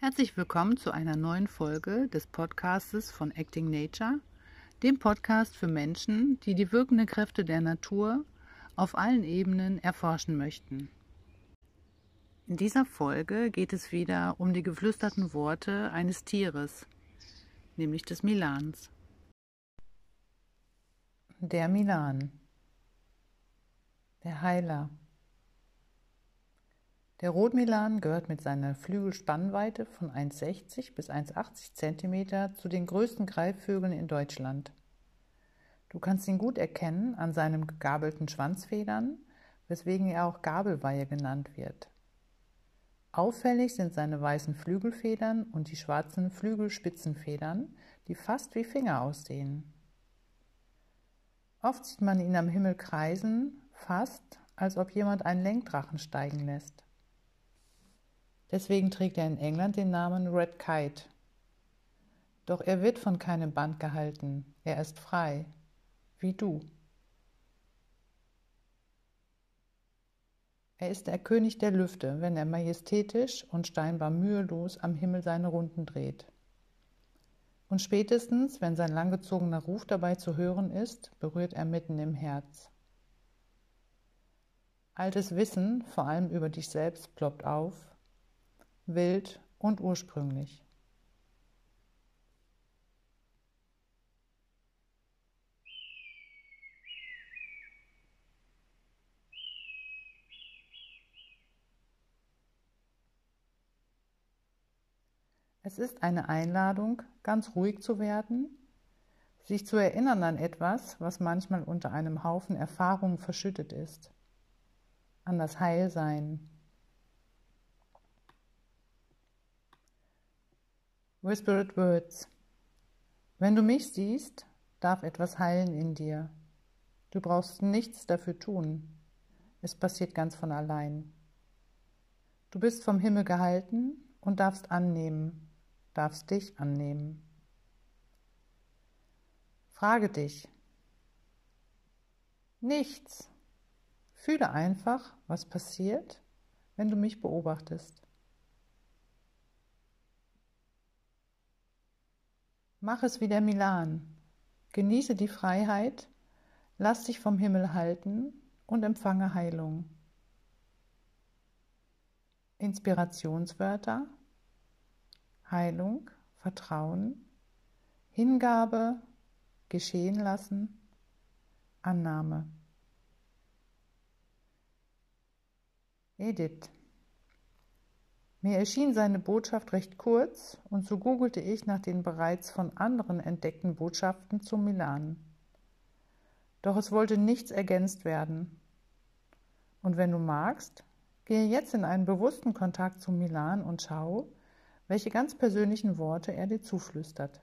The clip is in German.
Herzlich willkommen zu einer neuen Folge des Podcastes von Acting Nature, dem Podcast für Menschen, die die wirkenden Kräfte der Natur auf allen Ebenen erforschen möchten. In dieser Folge geht es wieder um die geflüsterten Worte eines Tieres, nämlich des Milans. Der Milan, der Heiler. Der Rotmilan gehört mit seiner Flügelspannweite von 1,60 bis 1,80 cm zu den größten Greifvögeln in Deutschland. Du kannst ihn gut erkennen an seinen gegabelten Schwanzfedern, weswegen er auch Gabelweihe genannt wird. Auffällig sind seine weißen Flügelfedern und die schwarzen Flügelspitzenfedern, die fast wie Finger aussehen. Oft sieht man ihn am Himmel kreisen, fast als ob jemand einen Lenkdrachen steigen lässt. Deswegen trägt er in England den Namen Red Kite. Doch er wird von keinem Band gehalten, er ist frei, wie du. Er ist der König der Lüfte, wenn er majestätisch und steinbar mühelos am Himmel seine Runden dreht. Und spätestens, wenn sein langgezogener Ruf dabei zu hören ist, berührt er mitten im Herz. Altes Wissen, vor allem über dich selbst, ploppt auf, wild und ursprünglich. Es ist eine Einladung, ganz ruhig zu werden, sich zu erinnern an etwas, was manchmal unter einem Haufen Erfahrungen verschüttet ist, an das Heilsein. Whispered Words. Wenn du mich siehst, darf etwas heilen in dir. Du brauchst nichts dafür tun. Es passiert ganz von allein. Du bist vom Himmel gehalten und darfst annehmen, darfst dich annehmen. Frage dich. Nichts. Fühle einfach, was passiert, wenn du mich beobachtest. Mach es wie der Milan. Genieße die Freiheit, lass dich vom Himmel halten und empfange Heilung. Inspirationswörter Heilung, Vertrauen, Hingabe, geschehen lassen, Annahme. Edith. Mir erschien seine Botschaft recht kurz und so googelte ich nach den bereits von anderen entdeckten Botschaften zu Milan. Doch es wollte nichts ergänzt werden. Und wenn du magst, gehe jetzt in einen bewussten Kontakt zu Milan und schau, welche ganz persönlichen Worte er dir zuflüstert.